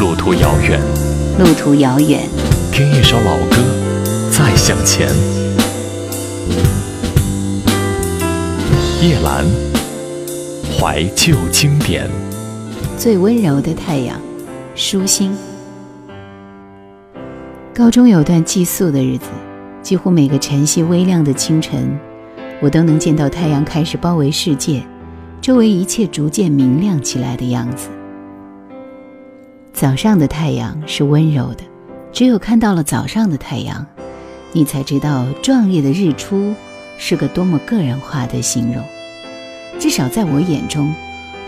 路途遥远，路途遥远，听一首老歌，再向前。夜阑，怀旧经典。最温柔的太阳，舒心。高中有段寄宿的日子，几乎每个晨曦微亮的清晨，我都能见到太阳开始包围世界，周围一切逐渐明亮起来的样子。早上的太阳是温柔的，只有看到了早上的太阳，你才知道壮烈的日出是个多么个人化的形容。至少在我眼中，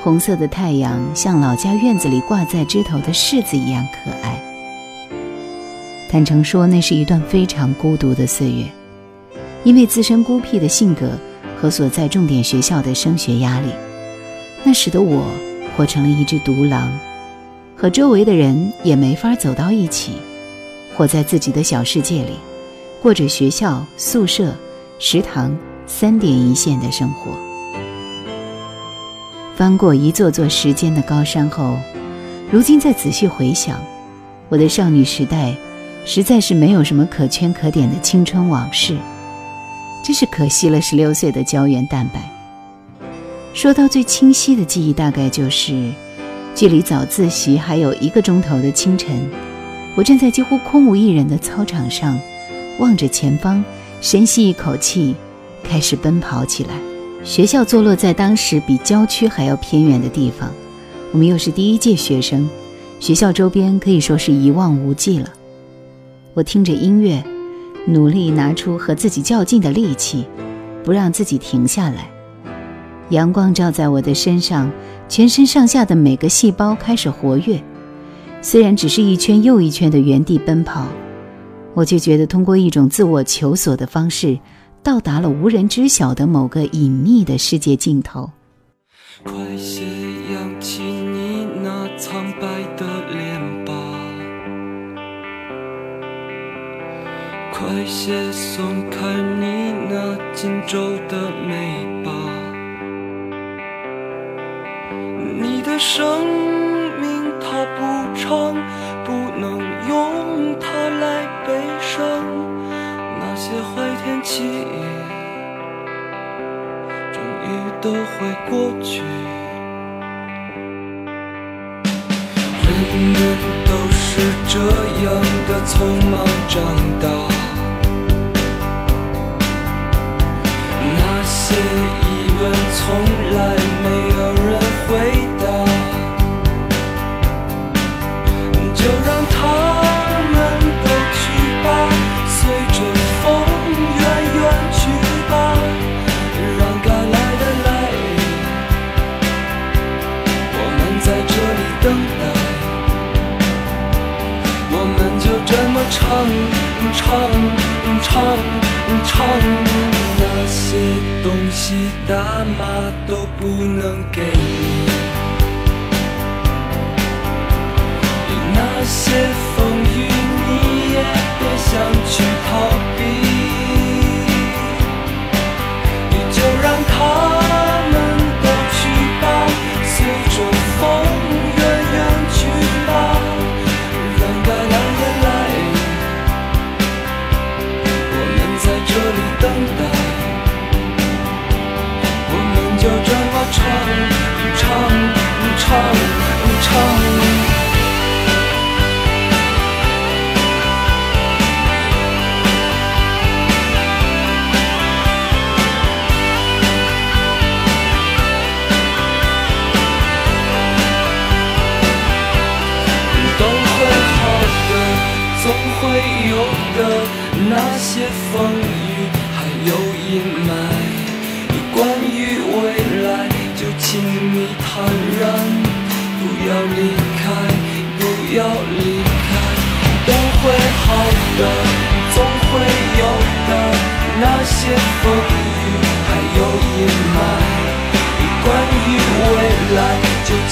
红色的太阳像老家院子里挂在枝头的柿子一样可爱。坦诚说，那是一段非常孤独的岁月，因为自身孤僻的性格和所在重点学校的升学压力，那使得我活成了一只独狼。和周围的人也没法走到一起，活在自己的小世界里，过着学校、宿舍、食堂三点一线的生活。翻过一座座时间的高山后，如今再仔细回想，我的少女时代，实在是没有什么可圈可点的青春往事，真是可惜了十六岁的胶原蛋白。说到最清晰的记忆，大概就是。距离早自习还有一个钟头的清晨，我站在几乎空无一人的操场上，望着前方，深吸一口气，开始奔跑起来。学校坐落在当时比郊区还要偏远的地方，我们又是第一届学生，学校周边可以说是一望无际了。我听着音乐，努力拿出和自己较劲的力气，不让自己停下来。阳光照在我的身上。全身上下的每个细胞开始活跃，虽然只是一圈又一圈的原地奔跑，我却觉得通过一种自我求索的方式，到达了无人知晓的某个隐秘的世界尽头。快些扬起你那苍白的脸吧，快些松开你那紧皱的眉吧。生命它不长，不能用它来悲伤。那些坏天气终于都会过去。人人都是这样的匆忙长大，那些疑问从来唱唱唱唱，那些东西大妈都不能给你，那些风雨你也别想去逃避，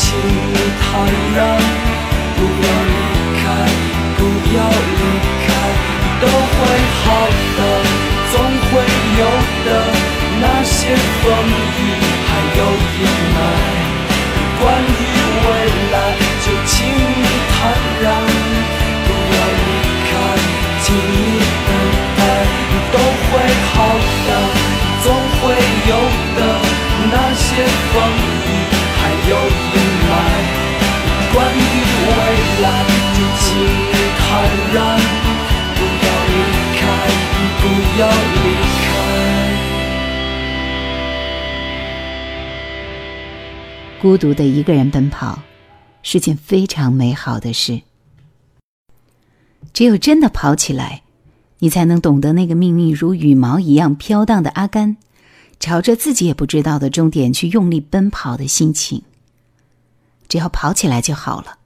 风雨还孤独的一个人奔跑，是件非常美好的事。只有真的跑起来，你才能懂得那个命运如羽毛一样飘荡的阿甘，朝着自己也不知道的终点去用力奔跑的心情。只要跑起来就好了，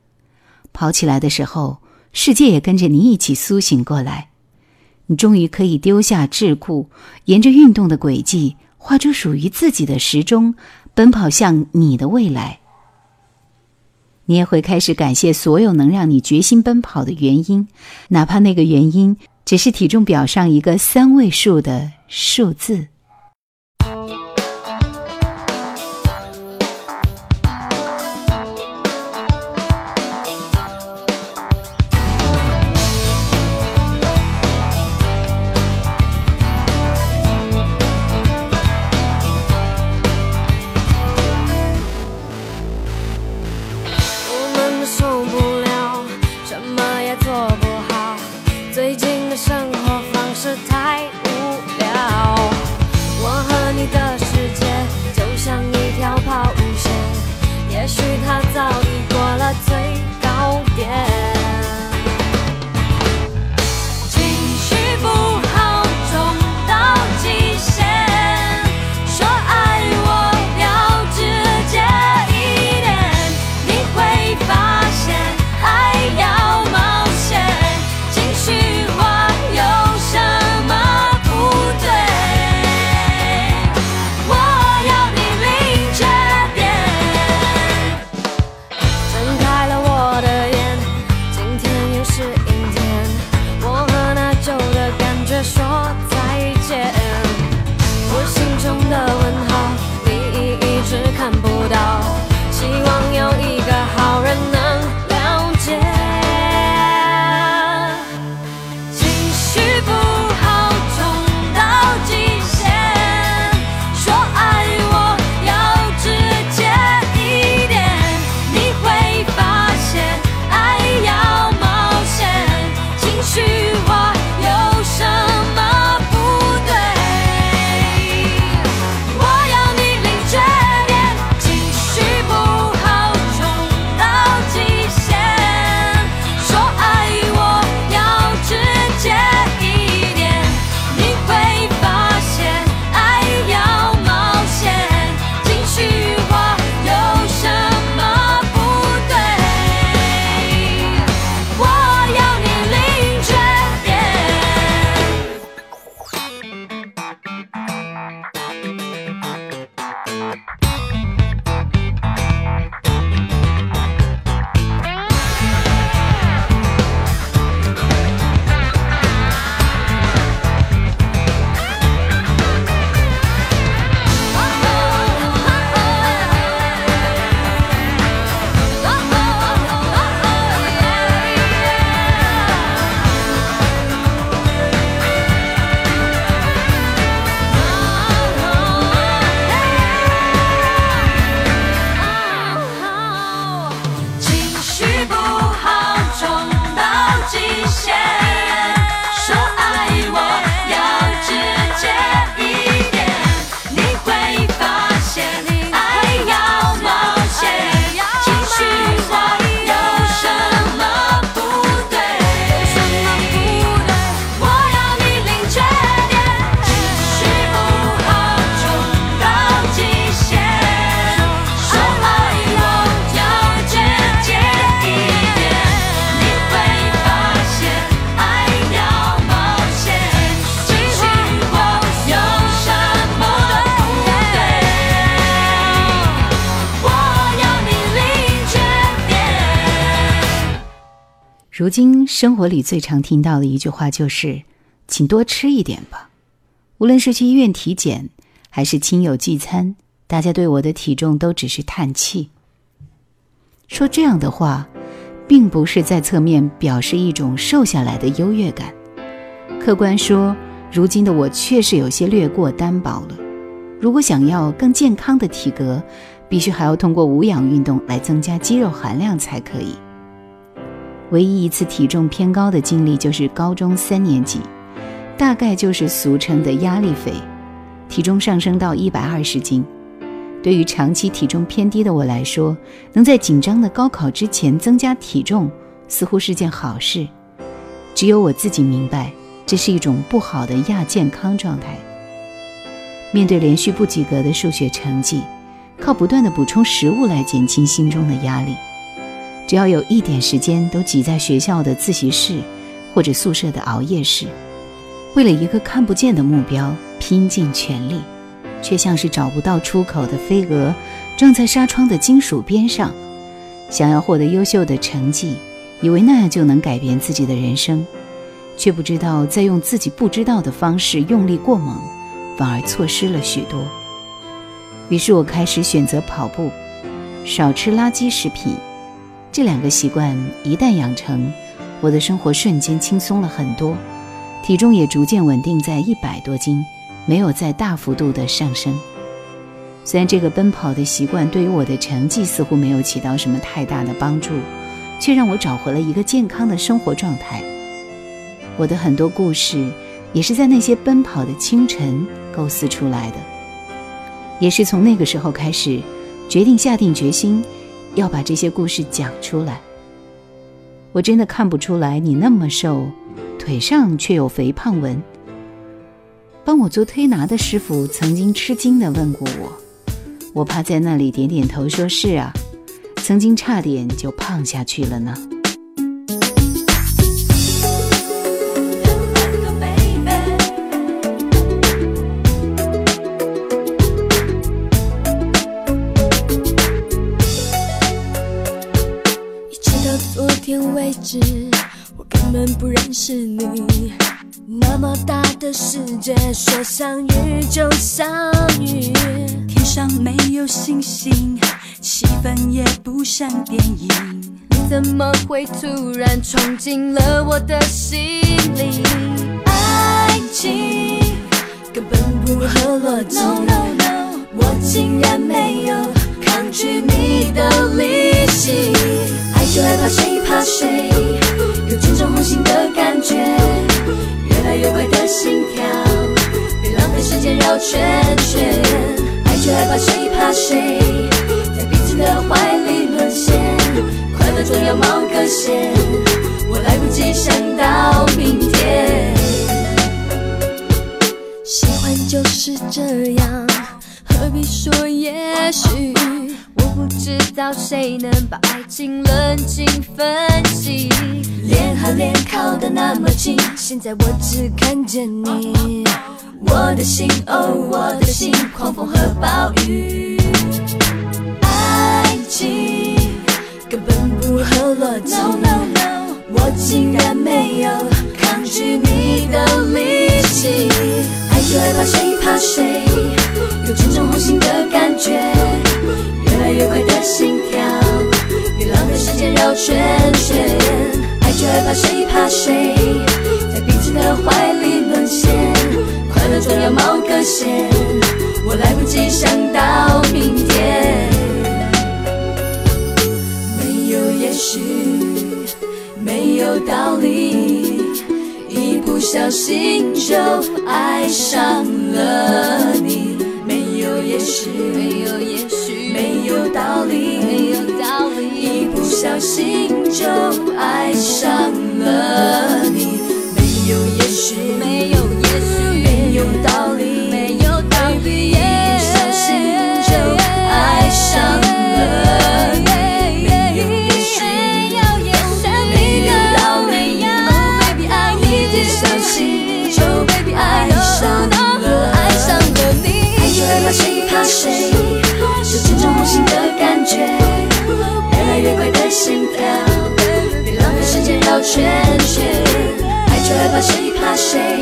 跑起来的时候，世界也跟着你一起苏醒过来。你终于可以丢下桎梏，沿着运动的轨迹，画出属于自己的时钟，奔跑向你的未来。你也会开始感谢所有能让你决心奔跑的原因，哪怕那个原因只是体重表上一个三位数的数字。看不到。希望有一 Bye. 如今生活里最常听到的一句话就是：“请多吃一点吧。”无论是去医院体检，还是亲友聚餐，大家对我的体重都只是叹气。说这样的话，并不是在侧面表示一种瘦下来的优越感。客观说，如今的我确实有些略过单薄了。如果想要更健康的体格，必须还要通过无氧运动来增加肌肉含量才可以。唯一一次体重偏高的经历就是高中三年级，大概就是俗称的压力肥，体重上升到一百二十斤。对于长期体重偏低的我来说，能在紧张的高考之前增加体重，似乎是件好事。只有我自己明白，这是一种不好的亚健康状态。面对连续不及格的数学成绩，靠不断的补充食物来减轻心中的压力。只要有一点时间，都挤在学校的自习室或者宿舍的熬夜室，为了一个看不见的目标拼尽全力，却像是找不到出口的飞蛾，撞在纱窗的金属边上。想要获得优秀的成绩，以为那样就能改变自己的人生，却不知道在用自己不知道的方式用力过猛。反而错失了许多。于是我开始选择跑步，少吃垃圾食品。这两个习惯一旦养成，我的生活瞬间轻松了很多，体重也逐渐稳定在一百多斤，没有再大幅度的上升。虽然这个奔跑的习惯对于我的成绩似乎没有起到什么太大的帮助，却让我找回了一个健康的生活状态。我的很多故事。也是在那些奔跑的清晨构思出来的，也是从那个时候开始，决定下定决心要把这些故事讲出来。我真的看不出来你那么瘦，腿上却有肥胖纹。帮我做推拿的师傅曾经吃惊的问过我，我趴在那里点点头，说是啊，曾经差点就胖下去了呢。是你那么大的世界，说相遇就相遇。天上没有星星，气氛也不像电影。你怎么会突然闯进了我的心里？爱情根本不合逻辑，No no no，我竟然没有抗拒你的力气。爱就爱怕谁怕谁。新的感觉，越来越快的心跳，别浪费时间绕圈圈。爱就害怕谁怕谁，在彼此的怀里沦陷，快乐总要冒个险，我来不及想到明天。喜欢就是这样，何必说也许？不知道谁能把爱情冷静分析，脸和脸靠得那么近，现在我只看见你。我的心，哦，我的心，狂风和暴雨。爱情根本不合逻辑，我竟然没有抗拒你的力气。爱就爱怕谁怕谁，有见证红心的感觉。愉快的心跳，别浪费时间绕圈圈。爱就害怕谁怕谁，在彼此的怀里沦陷。快乐总要冒个险，我来不及想到明天。没有也许，没有道理，一不小心就爱上了你。没有也许，没有也许。道理，没有道理，一不小心就爱上了你。没有也许，没有，道理，没有道理，一不小心就爱上了你。没有也许，没有道理，一不小心就爱上了，爱上了你。爱就害怕谁怕谁。心的觉，越来越快的心跳，别浪费时间绕圈圈。爱就爱怕谁怕谁，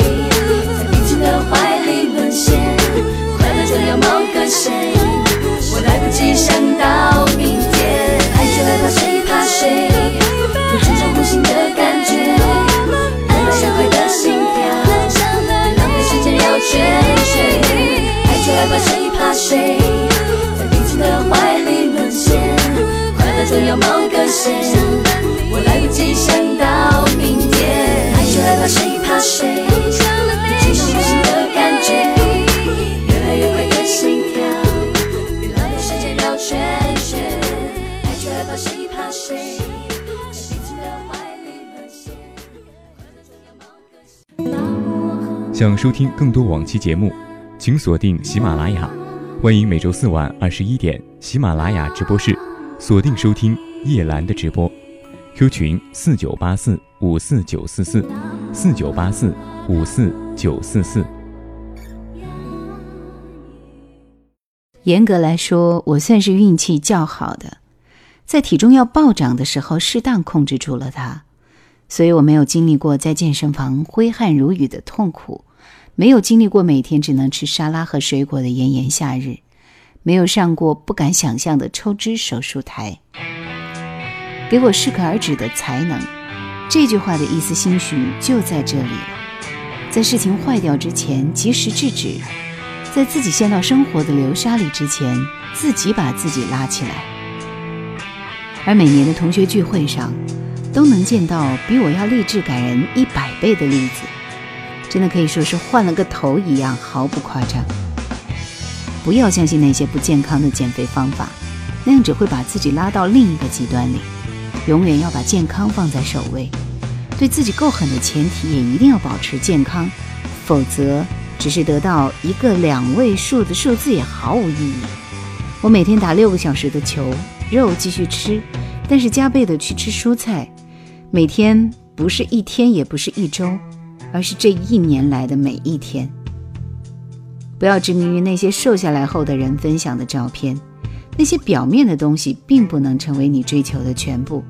收听更多往期节目，请锁定喜马拉雅。欢迎每周四晚二十一点喜马拉雅直播室锁定收听叶兰的直播。Q 群四九八四五四九四四四九八四五四九四四。严格来说，我算是运气较好的，在体重要暴涨的时候，适当控制住了它，所以我没有经历过在健身房挥汗如雨的痛苦，没有经历过每天只能吃沙拉和水果的炎炎夏日，没有上过不敢想象的抽脂手术台。给我适可而止的才能，这句话的意思兴许就在这里，在事情坏掉之前及时制止。在自己陷到生活的流沙里之前，自己把自己拉起来。而每年的同学聚会上，都能见到比我要励志感人一百倍的例子，真的可以说是换了个头一样，毫不夸张。不要相信那些不健康的减肥方法，那样只会把自己拉到另一个极端里。永远要把健康放在首位，对自己够狠的前提也一定要保持健康，否则。只是得到一个两位数的数字也毫无意义。我每天打六个小时的球，肉继续吃，但是加倍的去吃蔬菜。每天不是一天，也不是一周，而是这一年来的每一天。不要执迷于那些瘦下来后的人分享的照片，那些表面的东西并不能成为你追求的全部，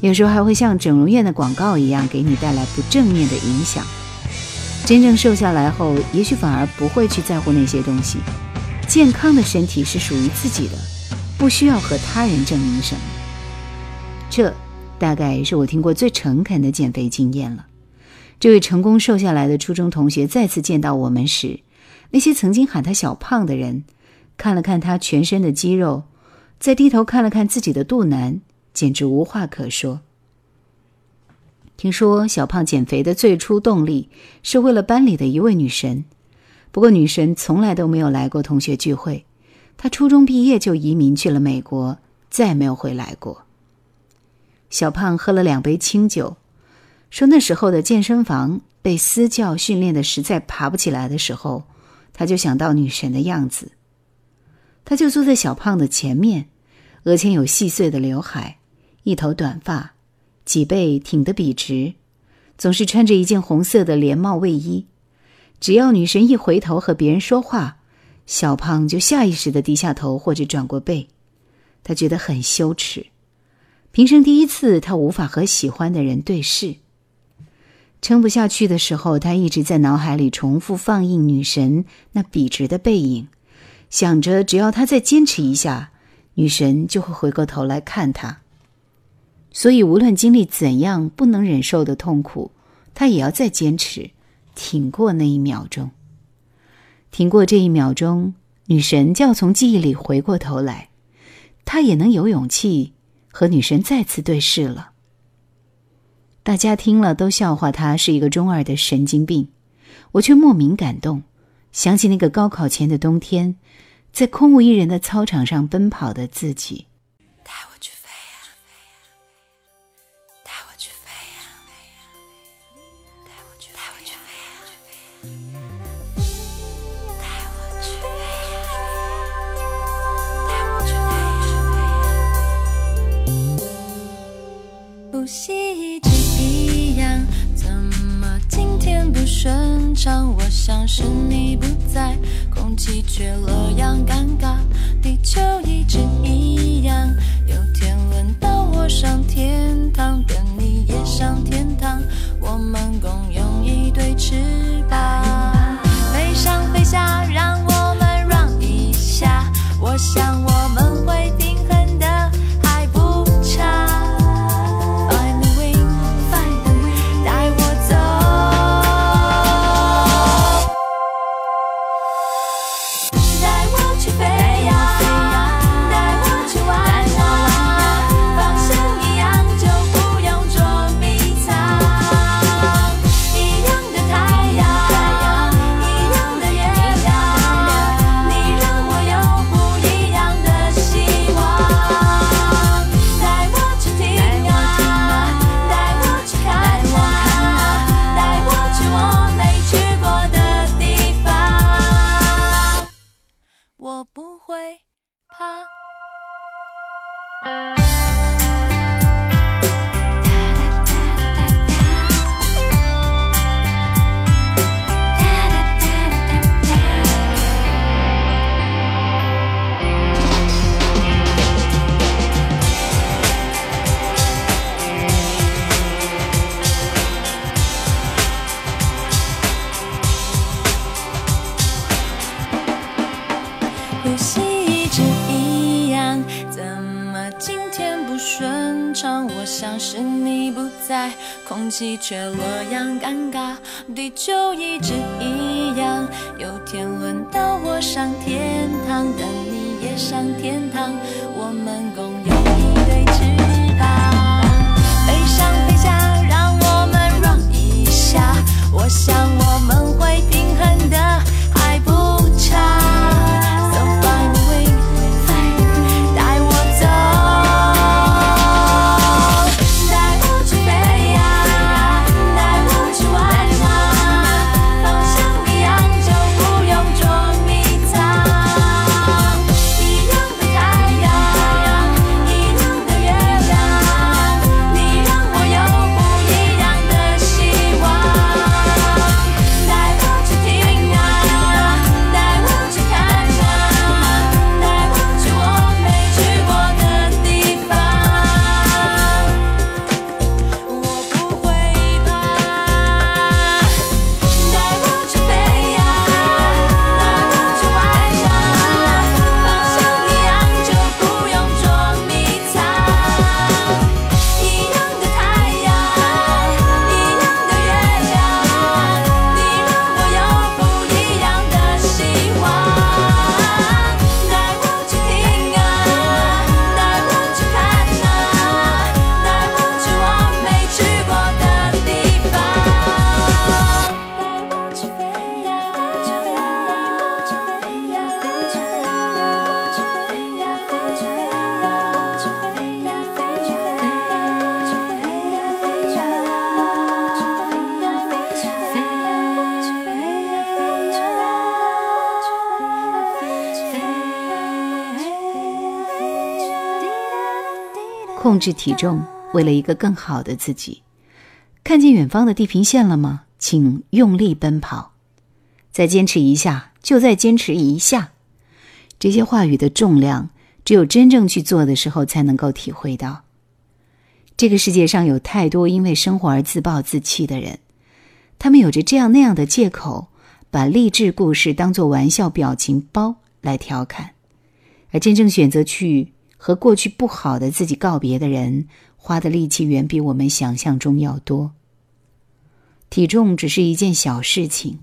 有时候还会像整容院的广告一样，给你带来不正面的影响。真正瘦下来后，也许反而不会去在乎那些东西。健康的身体是属于自己的，不需要和他人证明什么。这大概是我听过最诚恳的减肥经验了。这位成功瘦下来的初中同学再次见到我们时，那些曾经喊他小胖的人，看了看他全身的肌肉，再低头看了看自己的肚腩，简直无话可说。听说小胖减肥的最初动力是为了班里的一位女神，不过女神从来都没有来过同学聚会。她初中毕业就移民去了美国，再也没有回来过。小胖喝了两杯清酒，说那时候的健身房被私教训练的实在爬不起来的时候，他就想到女神的样子。他就坐在小胖的前面，额前有细碎的刘海，一头短发。脊背挺得笔直，总是穿着一件红色的连帽卫衣。只要女神一回头和别人说话，小胖就下意识地低下头或者转过背。他觉得很羞耻，平生第一次，他无法和喜欢的人对视。撑不下去的时候，他一直在脑海里重复放映女神那笔直的背影，想着只要他再坚持一下，女神就会回过头来看他。所以，无论经历怎样不能忍受的痛苦，他也要再坚持，挺过那一秒钟。挺过这一秒钟，女神就要从记忆里回过头来，他也能有勇气和女神再次对视了。大家听了都笑话他是一个中二的神经病。我却莫名感动想起那个高考前的冬天在空无一人的操场上奔跑的自己。带我去飞呀飞呀飞呀带我去飞呀飞呀飞呀带我去飞呀飞呀带我去飞呀飞呀带我去飞呀飞呀不惜一切样，怎么今天不顺畅？我想是你不在，空气却了样尴尬。地球一直一样，有天轮到我上天堂，等你也上天堂，我们共用一对翅膀，飞上飞下，让我们 run 一下。我想却洛阳尴尬。地球一直一样，有天轮到我上天堂，但你也上天堂，我们共有一对翅膀，飞上飞下，让我们 run 一下。我想控制体重，为了一个更好的自己。看见远方的地平线了吗？请用力奔跑，再坚持一下，就再坚持一下。这些话语的重量，只有真正去做的时候才能够体会到。这个世界上有太多因为生活而自暴自弃的人，他们有着这样那样的借口，把励志故事当作玩笑表情包来调侃，而真正选择去和过去不好的自己告别的人，花的力气远比我们想象中要多。体重只是一件小事情，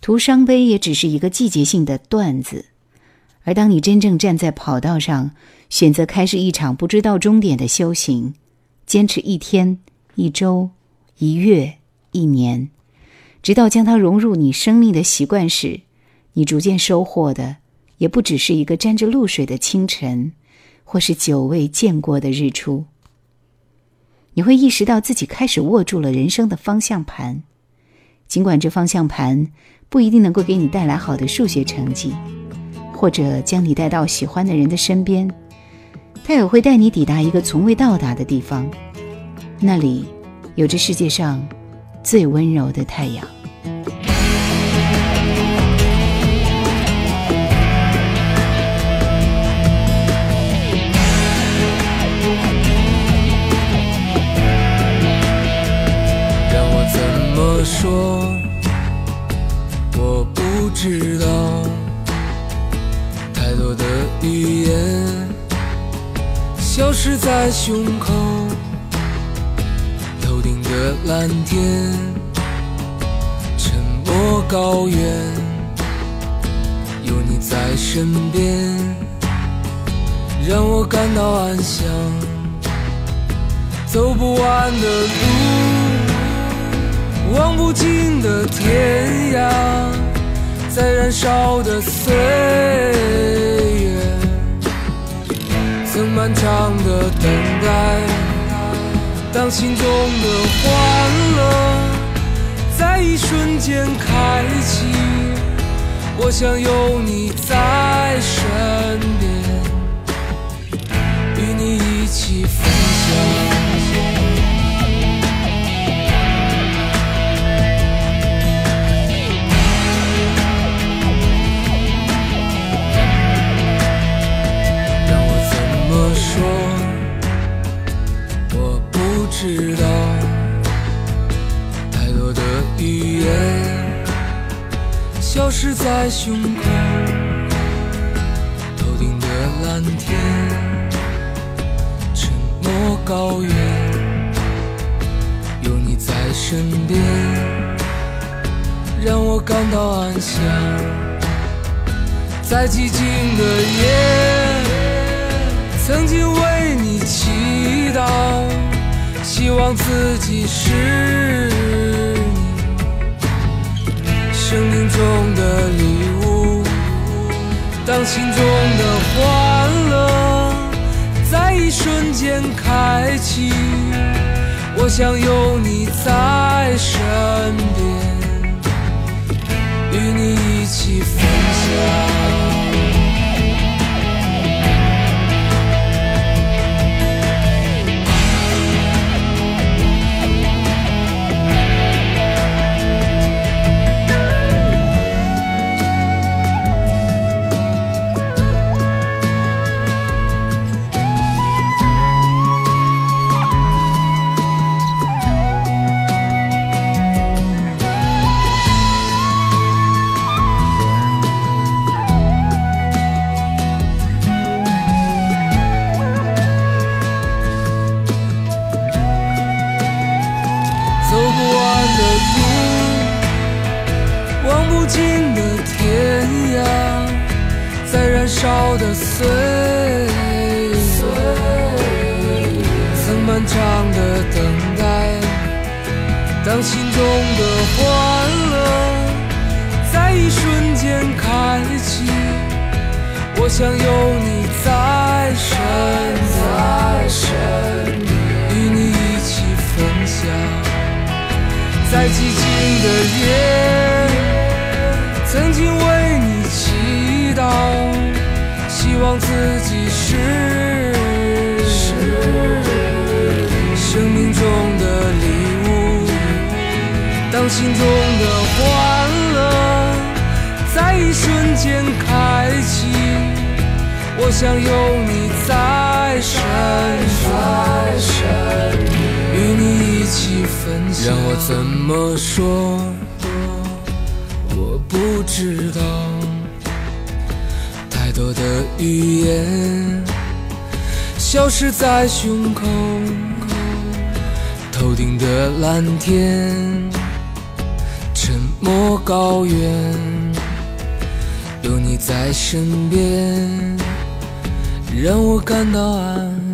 徒伤悲也只是一个季节性的段子。而当你真正站在跑道上，选择开始一场不知道终点的修行，坚持一天、一周、一月、一年，直到将它融入你生命的习惯时，你逐渐收获的，也不只是一个沾着露水的清晨，或是久未见过的日出。你会意识到自己开始握住了人生的方向盘，尽管这方向盘不一定能够给你带来好的数学成绩，或者将你带到喜欢的人的身边，它也会带你抵达一个从未到达的地方，那里有着世界上最温柔的太阳。说？我不知道，太多的语言消失在胸口，头顶的蓝天，沉默高原，有你在身边，让我感到安详。走不完的路，望不尽的天涯，在燃烧的岁月，曾漫长的等待。当心中的欢乐在一瞬间开启，我想有你在身边，与你一起分享。说？我不知道，太多的语言消失在胸口，头顶的蓝天，沉默高原，有你在身边，让我感到安详。在寂静的夜，曾经为你祈祷，希望自己是你生命中的礼物。当心中的欢乐在一瞬间开启。我想有你在身边，与你一起分享。我想有你在身边，与你一起分享。在寂静的夜，曾经为你祈祷。希望自己是生命中的礼物。当心中的欢乐在一瞬间开启，我想有你在身边，与你一起分享。让我怎么说？我不知道。太多的语言消失在胸口，头顶的蓝天，沉默高原，有你在身边，让我感到安。